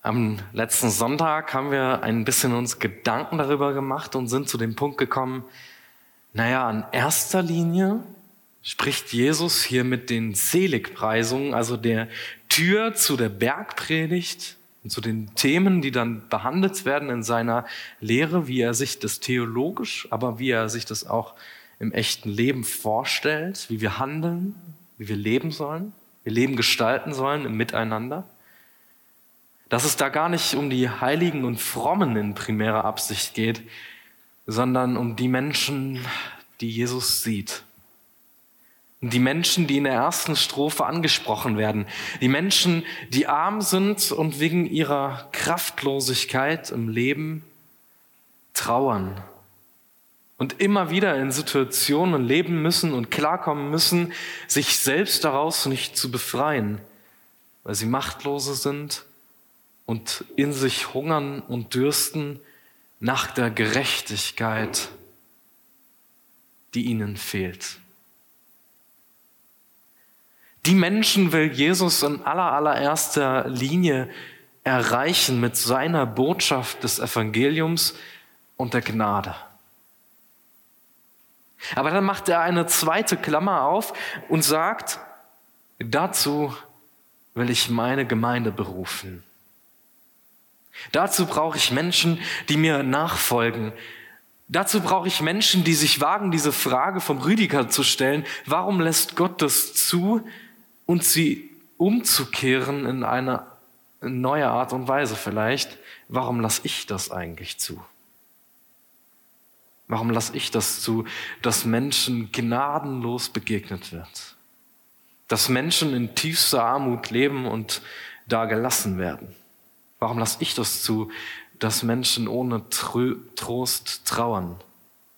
Am letzten Sonntag haben wir ein bisschen uns Gedanken darüber gemacht und sind zu dem Punkt gekommen, naja, in erster Linie spricht Jesus hier mit den Seligpreisungen, also der Tür zu der Bergpredigt und zu den Themen, die dann behandelt werden in seiner Lehre, wie er sich das theologisch, aber wie er sich das auch im echten Leben vorstellt, wie wir handeln, wie wir leben sollen, wir Leben gestalten sollen im Miteinander dass es da gar nicht um die Heiligen und Frommen in primärer Absicht geht, sondern um die Menschen, die Jesus sieht. Die Menschen, die in der ersten Strophe angesprochen werden. Die Menschen, die arm sind und wegen ihrer Kraftlosigkeit im Leben trauern. Und immer wieder in Situationen leben müssen und klarkommen müssen, sich selbst daraus nicht zu befreien, weil sie Machtlose sind und in sich hungern und dürsten nach der Gerechtigkeit, die ihnen fehlt. Die Menschen will Jesus in aller allererster Linie erreichen mit seiner Botschaft des Evangeliums und der Gnade. Aber dann macht er eine zweite Klammer auf und sagt, dazu will ich meine Gemeinde berufen. Dazu brauche ich Menschen, die mir nachfolgen. Dazu brauche ich Menschen, die sich wagen, diese Frage vom Rüdiger zu stellen. Warum lässt Gott das zu und sie umzukehren in eine neue Art und Weise vielleicht? Warum lasse ich das eigentlich zu? Warum lasse ich das zu, dass Menschen gnadenlos begegnet wird? Dass Menschen in tiefster Armut leben und da gelassen werden? Warum lasse ich das zu, dass Menschen ohne Trost trauern?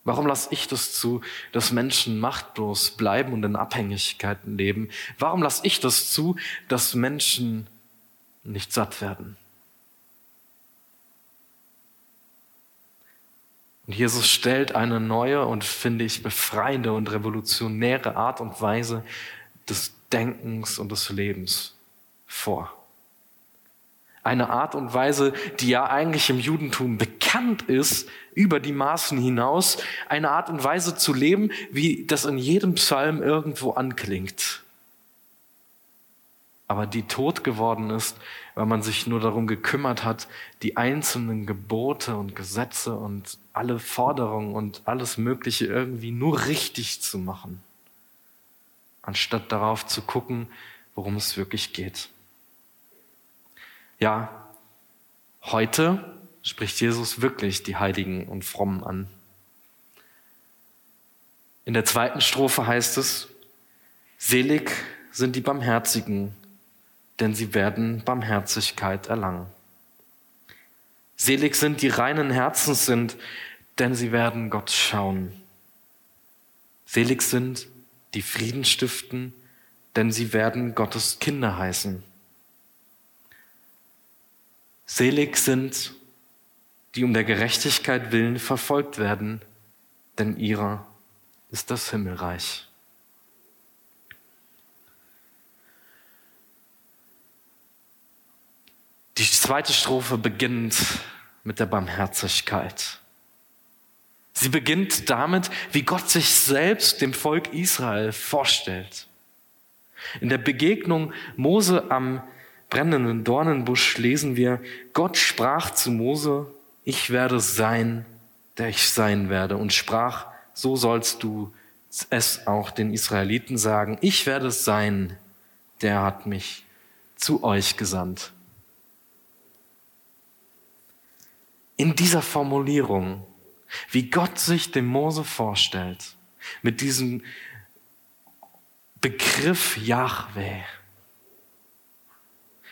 Warum lasse ich das zu, dass Menschen machtlos bleiben und in Abhängigkeiten leben? Warum lasse ich das zu, dass Menschen nicht satt werden? Und Jesus stellt eine neue und finde ich befreiende und revolutionäre Art und Weise des Denkens und des Lebens vor. Eine Art und Weise, die ja eigentlich im Judentum bekannt ist, über die Maßen hinaus, eine Art und Weise zu leben, wie das in jedem Psalm irgendwo anklingt. Aber die tot geworden ist, weil man sich nur darum gekümmert hat, die einzelnen Gebote und Gesetze und alle Forderungen und alles Mögliche irgendwie nur richtig zu machen, anstatt darauf zu gucken, worum es wirklich geht. Ja, heute spricht Jesus wirklich die Heiligen und Frommen an. In der zweiten Strophe heißt es, Selig sind die Barmherzigen, denn sie werden Barmherzigkeit erlangen. Selig sind die reinen Herzens sind, denn sie werden Gott schauen. Selig sind die Frieden stiften, denn sie werden Gottes Kinder heißen. Selig sind, die um der Gerechtigkeit willen verfolgt werden, denn ihrer ist das Himmelreich. Die zweite Strophe beginnt mit der Barmherzigkeit. Sie beginnt damit, wie Gott sich selbst dem Volk Israel vorstellt. In der Begegnung Mose am brennenden Dornenbusch lesen wir, Gott sprach zu Mose, ich werde sein, der ich sein werde, und sprach, so sollst du es auch den Israeliten sagen, ich werde sein, der hat mich zu euch gesandt. In dieser Formulierung, wie Gott sich dem Mose vorstellt, mit diesem Begriff Yahweh,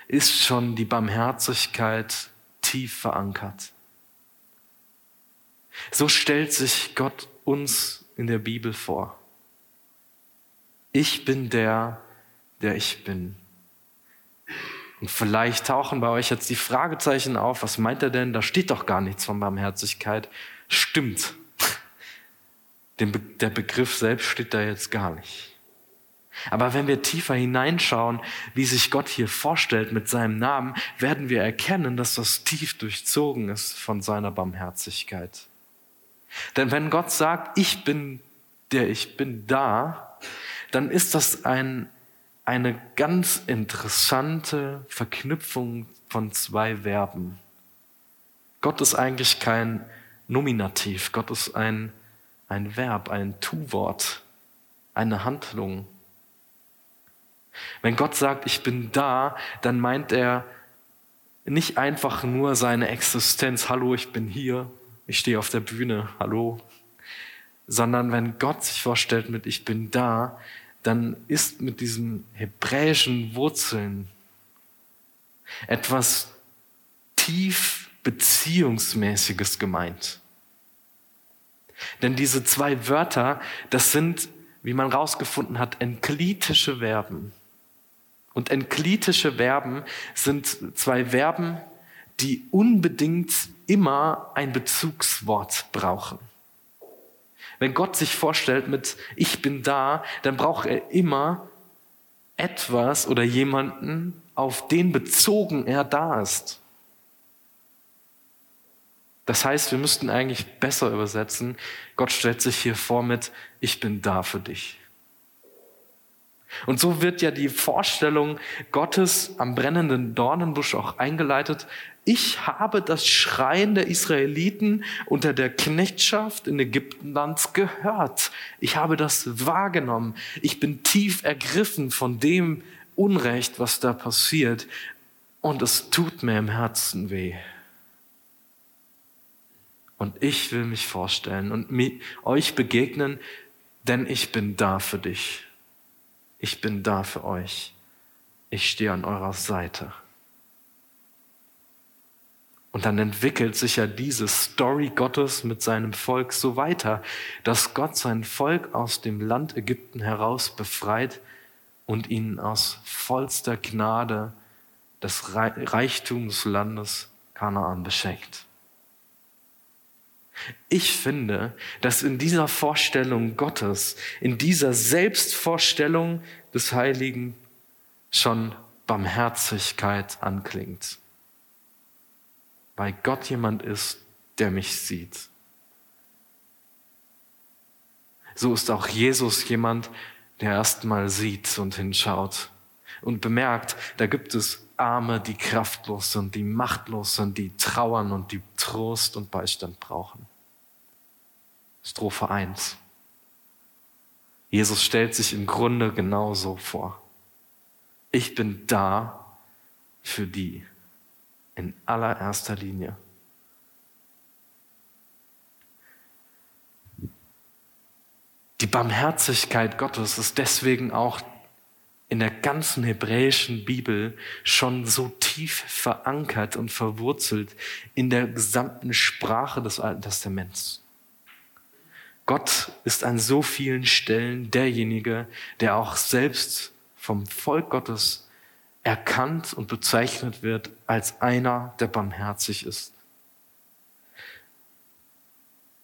ist schon die Barmherzigkeit tief verankert. So stellt sich Gott uns in der Bibel vor. Ich bin der, der ich bin. Und vielleicht tauchen bei euch jetzt die Fragezeichen auf, was meint er denn? Da steht doch gar nichts von Barmherzigkeit. Stimmt. Der Begriff selbst steht da jetzt gar nicht. Aber wenn wir tiefer hineinschauen, wie sich Gott hier vorstellt mit seinem Namen, werden wir erkennen, dass das tief durchzogen ist von seiner Barmherzigkeit. Denn wenn Gott sagt, ich bin der ich bin da, dann ist das ein, eine ganz interessante Verknüpfung von zwei Verben. Gott ist eigentlich kein Nominativ, Gott ist ein, ein Verb, ein Tu-Wort, eine Handlung. Wenn Gott sagt, ich bin da, dann meint er nicht einfach nur seine Existenz, hallo, ich bin hier, ich stehe auf der Bühne, hallo, sondern wenn Gott sich vorstellt mit ich bin da, dann ist mit diesen hebräischen Wurzeln etwas tief beziehungsmäßiges gemeint. Denn diese zwei Wörter, das sind, wie man rausgefunden hat, enklitische Verben. Und enklitische Verben sind zwei Verben, die unbedingt immer ein Bezugswort brauchen. Wenn Gott sich vorstellt mit Ich bin da, dann braucht er immer etwas oder jemanden, auf den bezogen er da ist. Das heißt, wir müssten eigentlich besser übersetzen, Gott stellt sich hier vor mit Ich bin da für dich. Und so wird ja die Vorstellung Gottes am brennenden Dornenbusch auch eingeleitet. Ich habe das Schreien der Israeliten unter der Knechtschaft in Ägyptenlands gehört. Ich habe das wahrgenommen. Ich bin tief ergriffen von dem Unrecht, was da passiert. Und es tut mir im Herzen weh. Und ich will mich vorstellen und euch begegnen, denn ich bin da für dich ich bin da für euch. Ich stehe an eurer Seite. Und dann entwickelt sich ja diese Story Gottes mit seinem Volk so weiter, dass Gott sein Volk aus dem Land Ägypten heraus befreit und ihnen aus vollster Gnade das Reichtum des Landes Kanaan beschenkt. Ich finde, dass in dieser Vorstellung Gottes, in dieser Selbstvorstellung des Heiligen schon Barmherzigkeit anklingt. Weil Gott jemand ist, der mich sieht. So ist auch Jesus jemand, der erstmal sieht und hinschaut und bemerkt, da gibt es Arme, die kraftlos sind, die machtlos sind, die trauern und die Trost und Beistand brauchen. Strophe 1. Jesus stellt sich im Grunde genauso vor. Ich bin da für die in allererster Linie. Die Barmherzigkeit Gottes ist deswegen auch in der ganzen hebräischen Bibel schon so tief verankert und verwurzelt in der gesamten Sprache des Alten Testaments. Gott ist an so vielen Stellen derjenige, der auch selbst vom Volk Gottes erkannt und bezeichnet wird als einer, der barmherzig ist.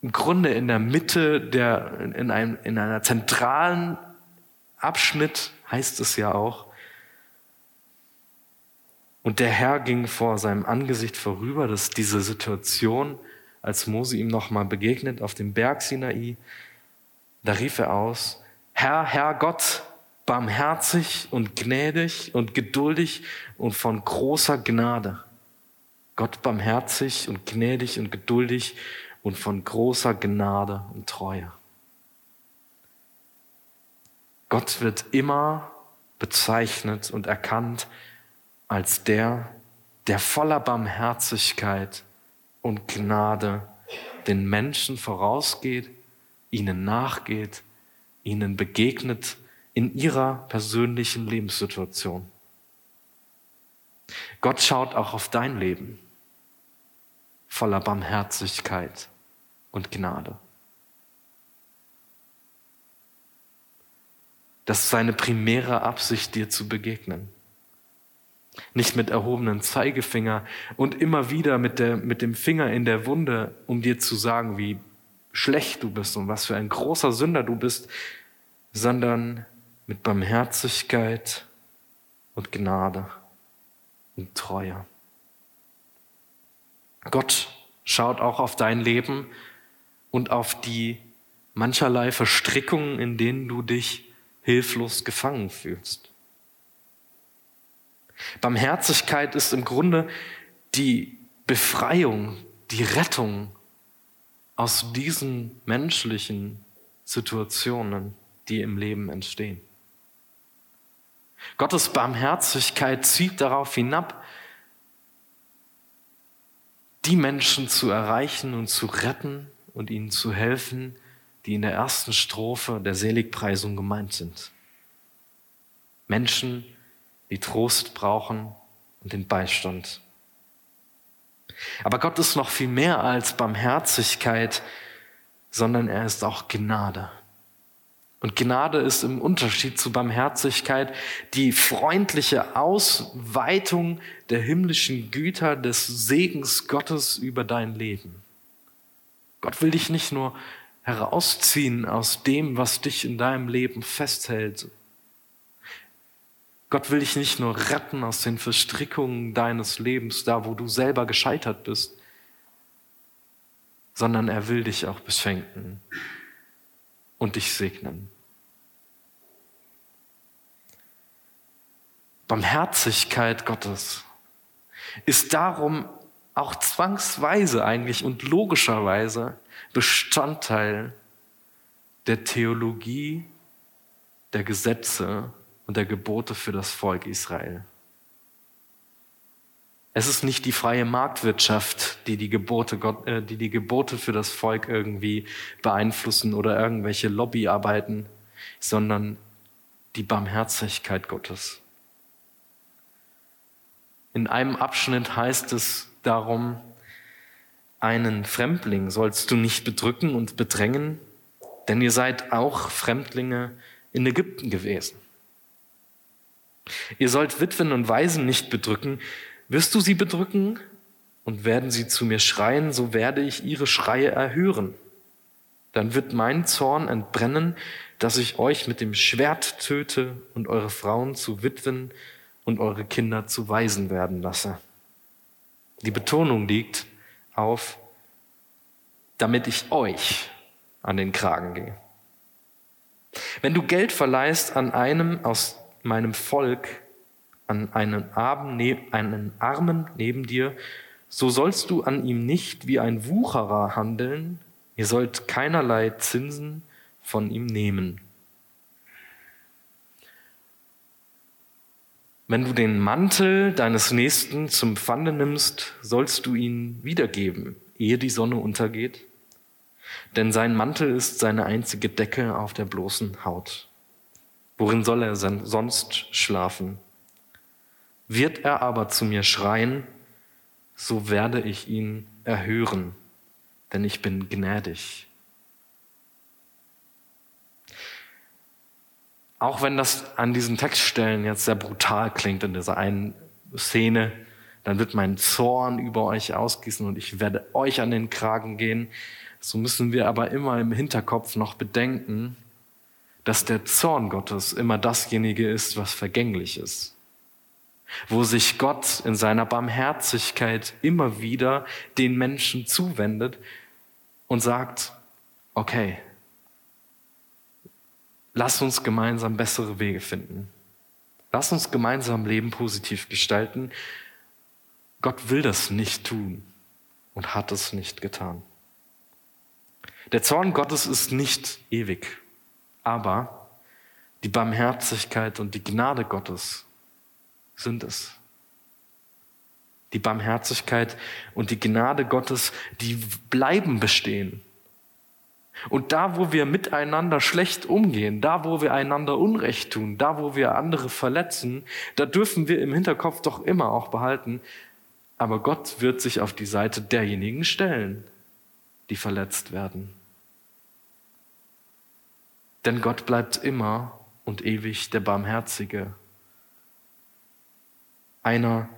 Im Grunde in der Mitte der, in einem, in einer zentralen Abschnitt heißt es ja auch. Und der Herr ging vor seinem Angesicht vorüber, dass diese Situation, als Mose ihm nochmal begegnet auf dem Berg Sinai, da rief er aus, Herr, Herr Gott, barmherzig und gnädig und geduldig und von großer Gnade. Gott barmherzig und gnädig und geduldig und von großer Gnade und Treue. Gott wird immer bezeichnet und erkannt als der, der voller Barmherzigkeit und Gnade den Menschen vorausgeht, ihnen nachgeht, ihnen begegnet in ihrer persönlichen Lebenssituation. Gott schaut auch auf dein Leben voller Barmherzigkeit und Gnade. Das ist seine primäre Absicht, dir zu begegnen. Nicht mit erhobenem Zeigefinger und immer wieder mit, der, mit dem Finger in der Wunde, um dir zu sagen, wie schlecht du bist und was für ein großer Sünder du bist, sondern mit Barmherzigkeit und Gnade und Treue. Gott schaut auch auf dein Leben und auf die mancherlei Verstrickungen, in denen du dich hilflos gefangen fühlst. Barmherzigkeit ist im Grunde die Befreiung, die Rettung aus diesen menschlichen Situationen, die im Leben entstehen. Gottes Barmherzigkeit zieht darauf hinab, die Menschen zu erreichen und zu retten und ihnen zu helfen, die in der ersten Strophe der Seligpreisung gemeint sind. Menschen, die Trost brauchen und den Beistand. Aber Gott ist noch viel mehr als Barmherzigkeit, sondern er ist auch Gnade. Und Gnade ist im Unterschied zu Barmherzigkeit die freundliche Ausweitung der himmlischen Güter des Segens Gottes über dein Leben. Gott will dich nicht nur herausziehen aus dem, was dich in deinem Leben festhält. Gott will dich nicht nur retten aus den Verstrickungen deines Lebens, da wo du selber gescheitert bist, sondern er will dich auch beschenken und dich segnen. Barmherzigkeit Gottes ist darum auch zwangsweise eigentlich und logischerweise Bestandteil der Theologie, der Gesetze und der Gebote für das Volk Israel. Es ist nicht die freie Marktwirtschaft, die die Gebote, äh, die die Gebote für das Volk irgendwie beeinflussen oder irgendwelche Lobbyarbeiten, sondern die Barmherzigkeit Gottes. In einem Abschnitt heißt es darum, einen Fremdling sollst du nicht bedrücken und bedrängen, denn ihr seid auch Fremdlinge in Ägypten gewesen. Ihr sollt Witwen und Waisen nicht bedrücken. Wirst du sie bedrücken und werden sie zu mir schreien, so werde ich ihre Schreie erhören. Dann wird mein Zorn entbrennen, dass ich euch mit dem Schwert töte und eure Frauen zu Witwen und eure Kinder zu Waisen werden lasse. Die Betonung liegt auf, damit ich euch an den Kragen gehe. Wenn du Geld verleihst an einem aus meinem Volk, an einen, Armen, einen Armen neben dir, so sollst du an ihm nicht wie ein Wucherer handeln, ihr sollt keinerlei Zinsen von ihm nehmen. Wenn du den Mantel deines Nächsten zum Pfande nimmst, sollst du ihn wiedergeben, ehe die Sonne untergeht. Denn sein Mantel ist seine einzige Decke auf der bloßen Haut. Worin soll er sonst schlafen? Wird er aber zu mir schreien, so werde ich ihn erhören, denn ich bin gnädig Auch wenn das an diesen Textstellen jetzt sehr brutal klingt in dieser einen Szene, dann wird mein Zorn über euch ausgießen und ich werde euch an den Kragen gehen. So müssen wir aber immer im Hinterkopf noch bedenken, dass der Zorn Gottes immer dasjenige ist, was vergänglich ist. Wo sich Gott in seiner Barmherzigkeit immer wieder den Menschen zuwendet und sagt, okay, Lass uns gemeinsam bessere Wege finden. Lass uns gemeinsam Leben positiv gestalten. Gott will das nicht tun und hat es nicht getan. Der Zorn Gottes ist nicht ewig, aber die Barmherzigkeit und die Gnade Gottes sind es. Die Barmherzigkeit und die Gnade Gottes, die bleiben bestehen. Und da, wo wir miteinander schlecht umgehen, da, wo wir einander Unrecht tun, da, wo wir andere verletzen, da dürfen wir im Hinterkopf doch immer auch behalten, aber Gott wird sich auf die Seite derjenigen stellen, die verletzt werden. Denn Gott bleibt immer und ewig der Barmherzige. Einer,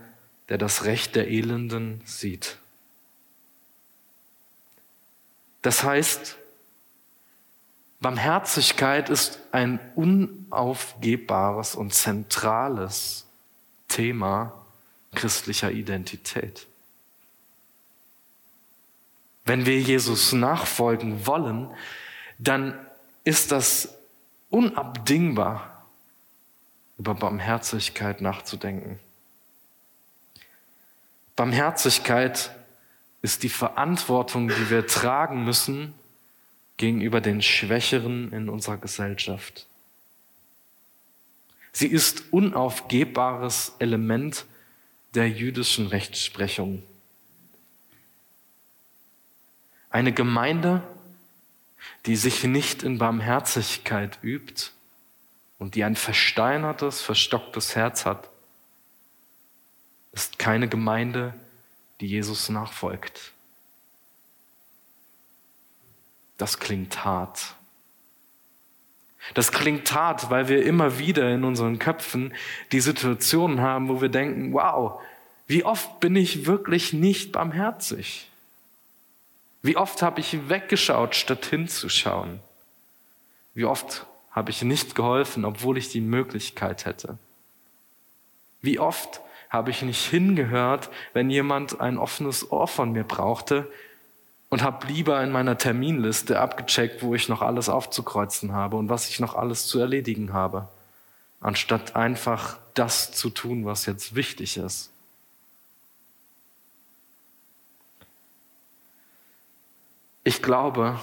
der das Recht der Elenden sieht. Das heißt, Barmherzigkeit ist ein unaufgebbares und zentrales Thema christlicher Identität. Wenn wir Jesus nachfolgen wollen, dann ist das unabdingbar, über Barmherzigkeit nachzudenken. Barmherzigkeit ist die Verantwortung, die wir tragen müssen gegenüber den Schwächeren in unserer Gesellschaft. Sie ist unaufgebbares Element der jüdischen Rechtsprechung. Eine Gemeinde, die sich nicht in Barmherzigkeit übt und die ein versteinertes, verstocktes Herz hat, ist keine Gemeinde, die Jesus nachfolgt. Das klingt hart. Das klingt hart, weil wir immer wieder in unseren Köpfen die Situationen haben, wo wir denken, wow, wie oft bin ich wirklich nicht barmherzig? Wie oft habe ich weggeschaut, statt hinzuschauen? Wie oft habe ich nicht geholfen, obwohl ich die Möglichkeit hätte? Wie oft habe ich nicht hingehört, wenn jemand ein offenes Ohr von mir brauchte und habe lieber in meiner Terminliste abgecheckt, wo ich noch alles aufzukreuzen habe und was ich noch alles zu erledigen habe, anstatt einfach das zu tun, was jetzt wichtig ist. Ich glaube,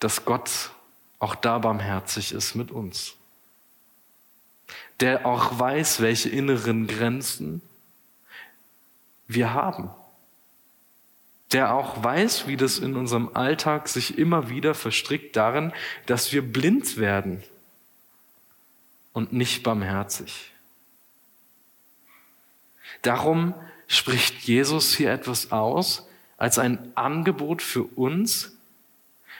dass Gott auch da barmherzig ist mit uns. Der auch weiß, welche inneren Grenzen wir haben. Der auch weiß, wie das in unserem Alltag sich immer wieder verstrickt darin, dass wir blind werden und nicht barmherzig. Darum spricht Jesus hier etwas aus, als ein Angebot für uns,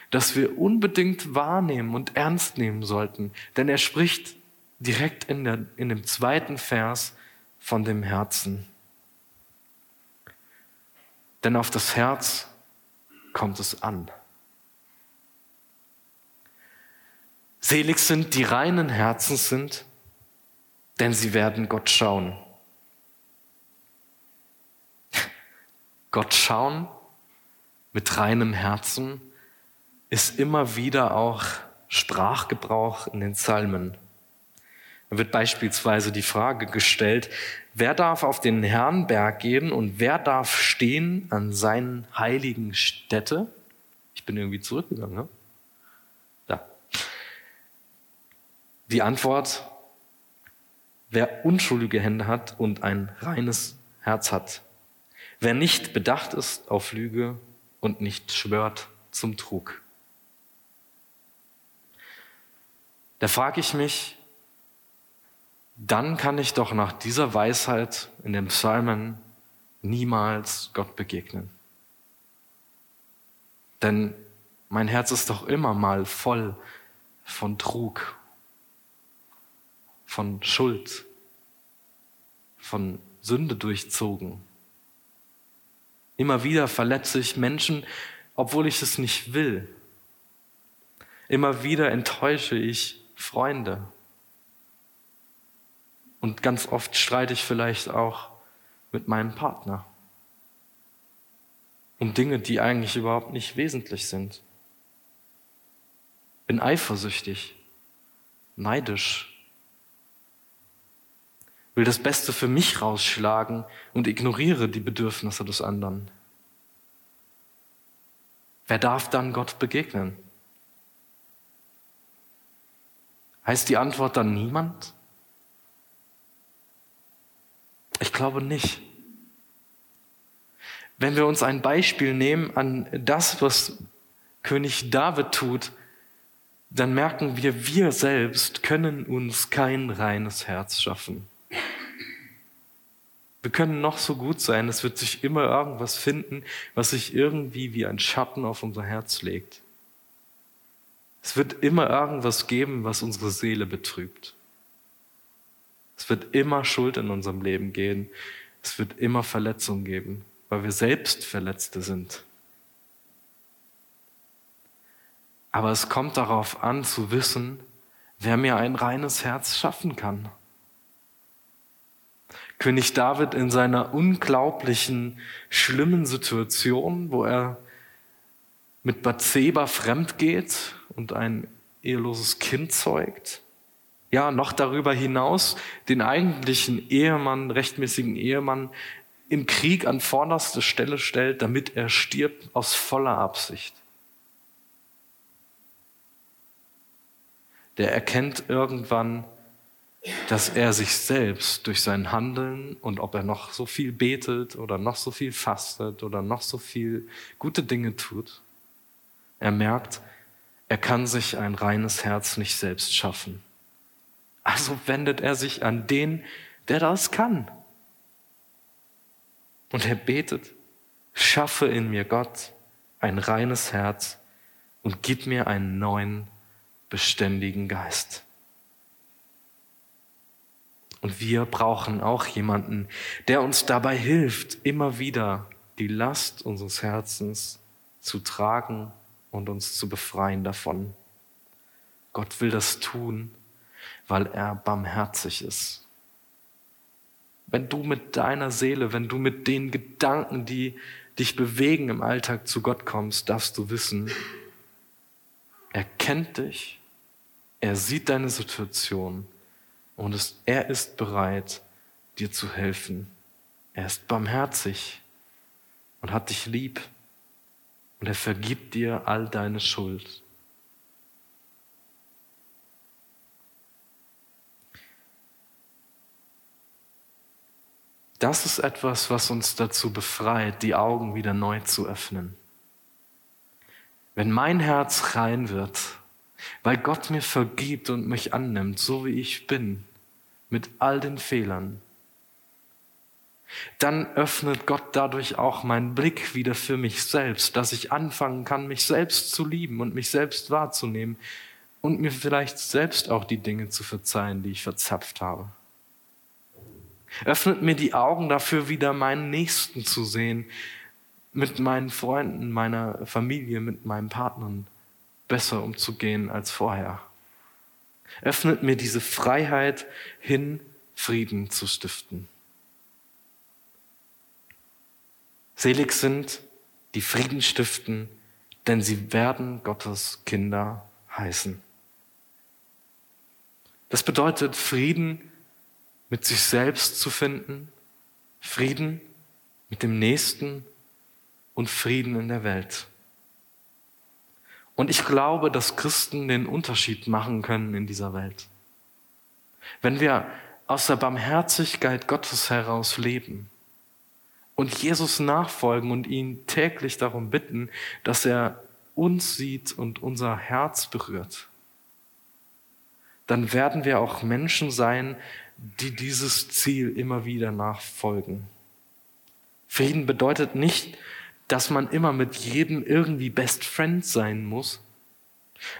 das wir unbedingt wahrnehmen und ernst nehmen sollten. Denn er spricht direkt in, der, in dem zweiten Vers von dem Herzen. Denn auf das Herz kommt es an. Selig sind die reinen Herzens sind, denn sie werden Gott schauen. Gott schauen mit reinem Herzen ist immer wieder auch Sprachgebrauch in den Psalmen. Da wird beispielsweise die Frage gestellt, wer darf auf den Herrnberg gehen und wer darf stehen an seinen heiligen Stätte? Ich bin irgendwie zurückgegangen, ne? Da. Die Antwort, wer unschuldige Hände hat und ein reines Herz hat. Wer nicht bedacht ist auf Lüge und nicht schwört zum Trug. Da frage ich mich, dann kann ich doch nach dieser Weisheit in dem Psalmen niemals Gott begegnen. Denn mein Herz ist doch immer mal voll von Trug, von Schuld, von Sünde durchzogen. Immer wieder verletze ich Menschen, obwohl ich es nicht will. Immer wieder enttäusche ich Freunde. Und ganz oft streite ich vielleicht auch mit meinem Partner um Dinge, die eigentlich überhaupt nicht wesentlich sind. Bin eifersüchtig, neidisch, will das Beste für mich rausschlagen und ignoriere die Bedürfnisse des anderen. Wer darf dann Gott begegnen? Heißt die Antwort dann niemand? Ich glaube nicht. Wenn wir uns ein Beispiel nehmen an das, was König David tut, dann merken wir, wir selbst können uns kein reines Herz schaffen. Wir können noch so gut sein, es wird sich immer irgendwas finden, was sich irgendwie wie ein Schatten auf unser Herz legt. Es wird immer irgendwas geben, was unsere Seele betrübt. Es wird immer Schuld in unserem Leben gehen. Es wird immer Verletzungen geben, weil wir selbst Verletzte sind. Aber es kommt darauf an zu wissen, wer mir ein reines Herz schaffen kann. König David in seiner unglaublichen, schlimmen Situation, wo er mit Bathseba fremd geht und ein eheloses Kind zeugt. Ja, noch darüber hinaus den eigentlichen Ehemann, rechtmäßigen Ehemann im Krieg an vorderste Stelle stellt, damit er stirbt aus voller Absicht. Der erkennt irgendwann, dass er sich selbst durch sein Handeln und ob er noch so viel betet oder noch so viel fastet oder noch so viel gute Dinge tut, er merkt, er kann sich ein reines Herz nicht selbst schaffen. Also wendet er sich an den, der das kann. Und er betet, schaffe in mir Gott ein reines Herz und gib mir einen neuen, beständigen Geist. Und wir brauchen auch jemanden, der uns dabei hilft, immer wieder die Last unseres Herzens zu tragen und uns zu befreien davon. Gott will das tun, weil er barmherzig ist. Wenn du mit deiner Seele, wenn du mit den Gedanken, die dich bewegen im Alltag zu Gott kommst, darfst du wissen, er kennt dich, er sieht deine Situation und es, er ist bereit, dir zu helfen. Er ist barmherzig und hat dich lieb und er vergibt dir all deine Schuld. Das ist etwas, was uns dazu befreit, die Augen wieder neu zu öffnen. Wenn mein Herz rein wird, weil Gott mir vergibt und mich annimmt, so wie ich bin, mit all den Fehlern, dann öffnet Gott dadurch auch meinen Blick wieder für mich selbst, dass ich anfangen kann, mich selbst zu lieben und mich selbst wahrzunehmen und mir vielleicht selbst auch die Dinge zu verzeihen, die ich verzapft habe. Öffnet mir die Augen dafür, wieder meinen Nächsten zu sehen, mit meinen Freunden, meiner Familie, mit meinen Partnern besser umzugehen als vorher. Öffnet mir diese Freiheit hin, Frieden zu stiften. Selig sind, die Frieden stiften, denn sie werden Gottes Kinder heißen. Das bedeutet Frieden mit sich selbst zu finden, Frieden mit dem Nächsten und Frieden in der Welt. Und ich glaube, dass Christen den Unterschied machen können in dieser Welt. Wenn wir aus der Barmherzigkeit Gottes heraus leben, und Jesus nachfolgen und ihn täglich darum bitten, dass er uns sieht und unser Herz berührt, dann werden wir auch Menschen sein, die dieses Ziel immer wieder nachfolgen. Frieden bedeutet nicht, dass man immer mit jedem irgendwie Best Friend sein muss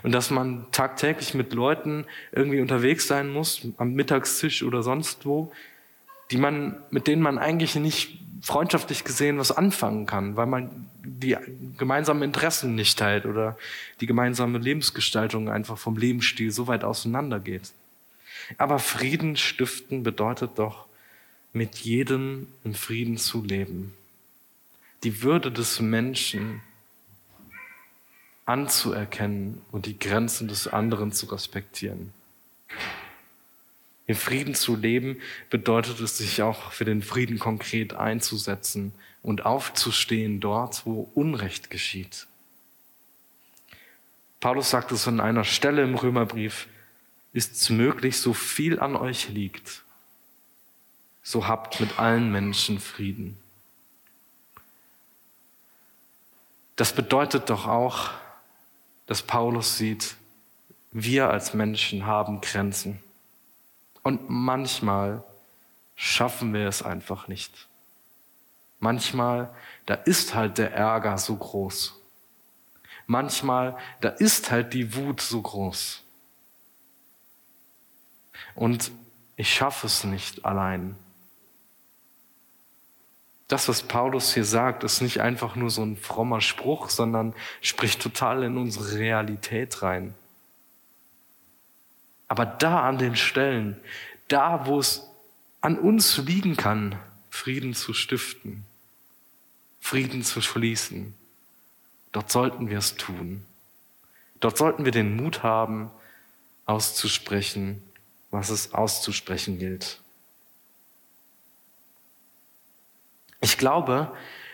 und dass man tagtäglich mit Leuten irgendwie unterwegs sein muss, am Mittagstisch oder sonst wo, die man, mit denen man eigentlich nicht freundschaftlich gesehen was anfangen kann, weil man die gemeinsamen Interessen nicht teilt oder die gemeinsame Lebensgestaltung einfach vom Lebensstil so weit auseinander geht. Aber Frieden stiften bedeutet doch, mit jedem im Frieden zu leben. Die Würde des Menschen anzuerkennen und die Grenzen des anderen zu respektieren. Im Frieden zu leben bedeutet es, sich auch für den Frieden konkret einzusetzen und aufzustehen dort, wo Unrecht geschieht. Paulus sagt es an einer Stelle im Römerbrief, ist es möglich, so viel an euch liegt, so habt mit allen Menschen Frieden. Das bedeutet doch auch, dass Paulus sieht, wir als Menschen haben Grenzen. Und manchmal schaffen wir es einfach nicht. Manchmal, da ist halt der Ärger so groß. Manchmal, da ist halt die Wut so groß. Und ich schaffe es nicht allein. Das, was Paulus hier sagt, ist nicht einfach nur so ein frommer Spruch, sondern spricht total in unsere Realität rein. Aber da an den Stellen, da wo es an uns liegen kann, Frieden zu stiften, Frieden zu schließen, dort sollten wir es tun. Dort sollten wir den Mut haben, auszusprechen, was es auszusprechen gilt. Ich glaube,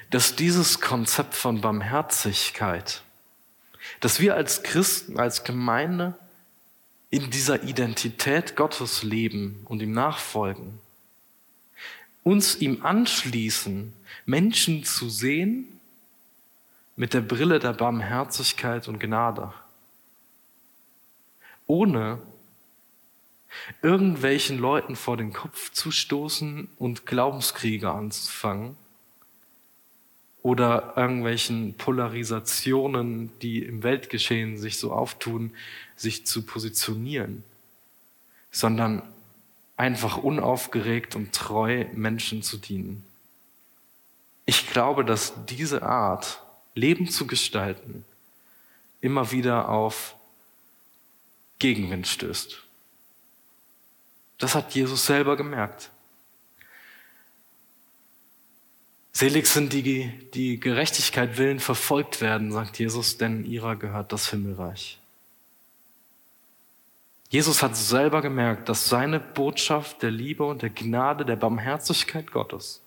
dass dieses Konzept von Barmherzigkeit, dass wir als Christen, als Gemeinde in dieser Identität Gottes leben und ihm nachfolgen, uns ihm anschließen, Menschen zu sehen mit der Brille der Barmherzigkeit und Gnade, ohne irgendwelchen Leuten vor den Kopf zu stoßen und Glaubenskriege anzufangen oder irgendwelchen Polarisationen, die im Weltgeschehen sich so auftun, sich zu positionieren, sondern einfach unaufgeregt und treu Menschen zu dienen. Ich glaube, dass diese Art, Leben zu gestalten, immer wieder auf Gegenwind stößt. Das hat Jesus selber gemerkt. Selig sind die, die Gerechtigkeit willen verfolgt werden, sagt Jesus, denn ihrer gehört das Himmelreich. Jesus hat selber gemerkt, dass seine Botschaft der Liebe und der Gnade, der Barmherzigkeit Gottes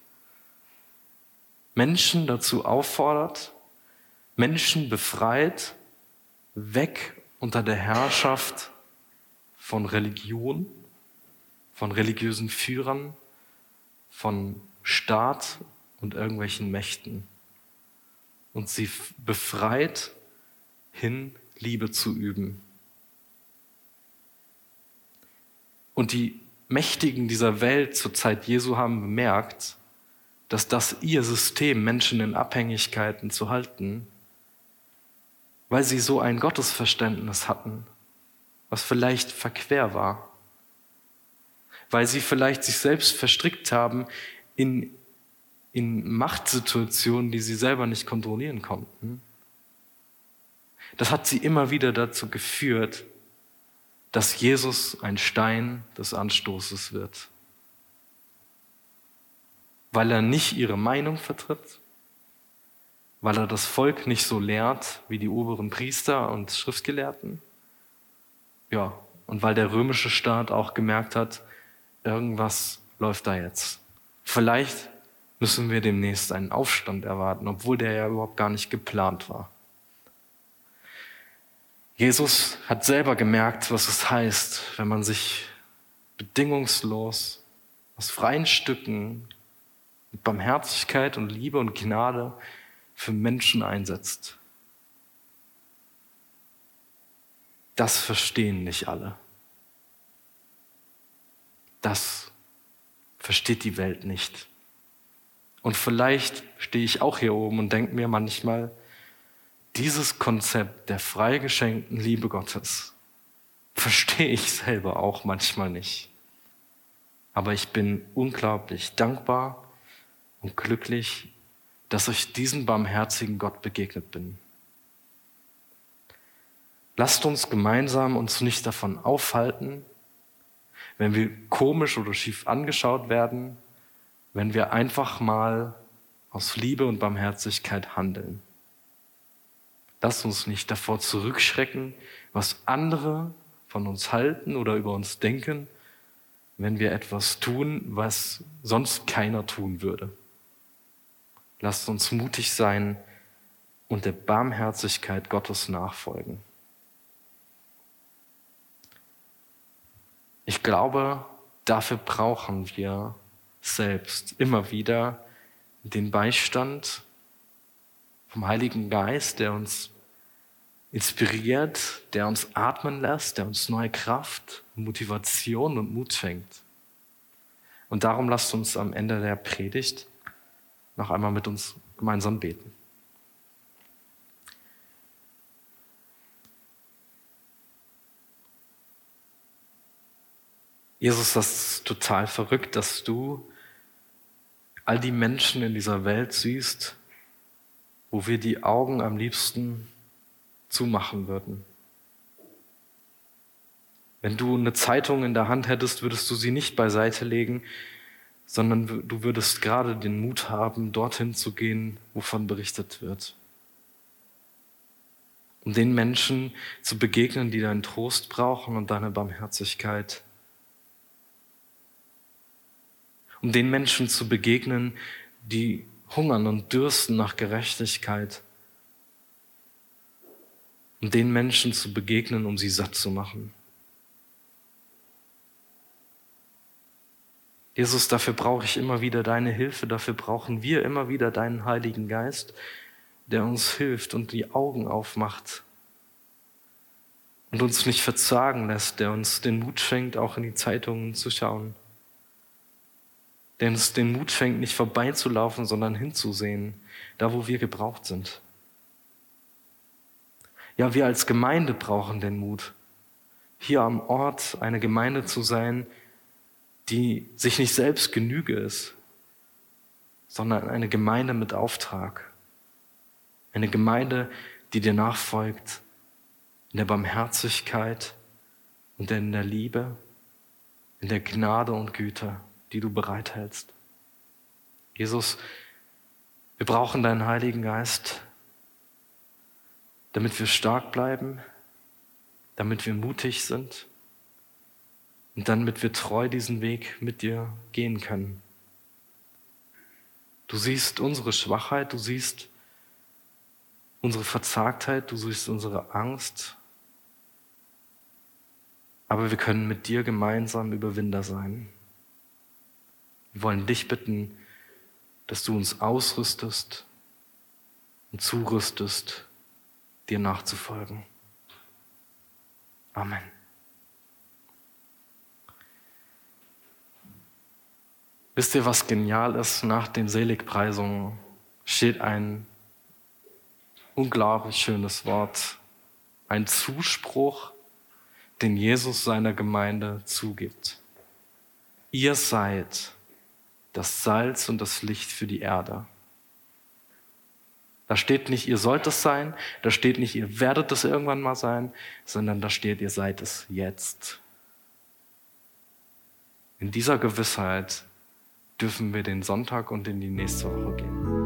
Menschen dazu auffordert, Menschen befreit, weg unter der Herrschaft von Religion von religiösen Führern, von Staat und irgendwelchen Mächten und sie befreit hin, Liebe zu üben. Und die Mächtigen dieser Welt zur Zeit Jesu haben bemerkt, dass das ihr System, Menschen in Abhängigkeiten zu halten, weil sie so ein Gottesverständnis hatten, was vielleicht verquer war weil sie vielleicht sich selbst verstrickt haben in, in Machtsituationen, die sie selber nicht kontrollieren konnten. Das hat sie immer wieder dazu geführt, dass Jesus ein Stein des Anstoßes wird. Weil er nicht ihre Meinung vertritt, weil er das Volk nicht so lehrt wie die oberen Priester und Schriftgelehrten. Ja, und weil der römische Staat auch gemerkt hat, irgendwas läuft da jetzt. Vielleicht müssen wir demnächst einen Aufstand erwarten, obwohl der ja überhaupt gar nicht geplant war. Jesus hat selber gemerkt, was es heißt, wenn man sich bedingungslos aus freien Stücken mit Barmherzigkeit und Liebe und Gnade für Menschen einsetzt. Das verstehen nicht alle. Das versteht die Welt nicht. Und vielleicht stehe ich auch hier oben und denke mir manchmal, dieses Konzept der frei geschenkten Liebe Gottes verstehe ich selber auch manchmal nicht. Aber ich bin unglaublich dankbar und glücklich, dass ich diesem barmherzigen Gott begegnet bin. Lasst uns gemeinsam uns nicht davon aufhalten, wenn wir komisch oder schief angeschaut werden, wenn wir einfach mal aus Liebe und Barmherzigkeit handeln. Lass uns nicht davor zurückschrecken, was andere von uns halten oder über uns denken, wenn wir etwas tun, was sonst keiner tun würde. Lasst uns mutig sein und der Barmherzigkeit Gottes nachfolgen. Ich glaube, dafür brauchen wir selbst immer wieder den Beistand vom Heiligen Geist, der uns inspiriert, der uns atmen lässt, der uns neue Kraft, Motivation und Mut schenkt. Und darum lasst uns am Ende der Predigt noch einmal mit uns gemeinsam beten. Jesus, das ist total verrückt, dass du all die Menschen in dieser Welt siehst, wo wir die Augen am liebsten zumachen würden. Wenn du eine Zeitung in der Hand hättest, würdest du sie nicht beiseite legen, sondern du würdest gerade den Mut haben, dorthin zu gehen, wovon berichtet wird. Um den Menschen zu begegnen, die deinen Trost brauchen und deine Barmherzigkeit. Um den Menschen zu begegnen, die hungern und dürsten nach Gerechtigkeit. Um den Menschen zu begegnen, um sie satt zu machen. Jesus, dafür brauche ich immer wieder deine Hilfe, dafür brauchen wir immer wieder deinen Heiligen Geist, der uns hilft und die Augen aufmacht und uns nicht verzagen lässt, der uns den Mut schenkt, auch in die Zeitungen zu schauen, der uns den Mut schenkt, nicht vorbeizulaufen, sondern hinzusehen, da wo wir gebraucht sind. Ja, wir als Gemeinde brauchen den Mut, hier am Ort eine Gemeinde zu sein, die sich nicht selbst Genüge ist, sondern eine Gemeinde mit Auftrag. Eine Gemeinde, die dir nachfolgt in der Barmherzigkeit und in der Liebe, in der Gnade und Güte, die du bereithältst. Jesus, wir brauchen deinen Heiligen Geist, damit wir stark bleiben, damit wir mutig sind und damit wir treu diesen Weg mit dir gehen können. Du siehst unsere Schwachheit, du siehst unsere Verzagtheit, du siehst unsere Angst, aber wir können mit dir gemeinsam Überwinder sein. Wir wollen dich bitten, dass du uns ausrüstest und zurüstest, dir nachzufolgen. Amen. Wisst ihr, was genial ist? Nach den Seligpreisungen steht ein unglaublich schönes Wort, ein Zuspruch, den Jesus seiner Gemeinde zugibt. Ihr seid das Salz und das Licht für die Erde. Da steht nicht, ihr sollt es sein, da steht nicht, ihr werdet es irgendwann mal sein, sondern da steht, ihr seid es jetzt. In dieser Gewissheit dürfen wir den Sonntag und in die nächste Woche gehen.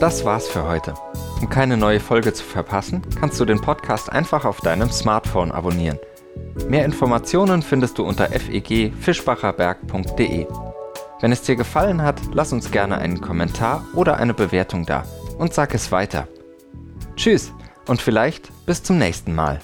Das war's für heute. Um keine neue Folge zu verpassen, kannst du den Podcast einfach auf deinem Smartphone abonnieren. Mehr Informationen findest du unter fegfischbacherberg.de. Wenn es dir gefallen hat, lass uns gerne einen Kommentar oder eine Bewertung da und sag es weiter. Tschüss und vielleicht bis zum nächsten Mal.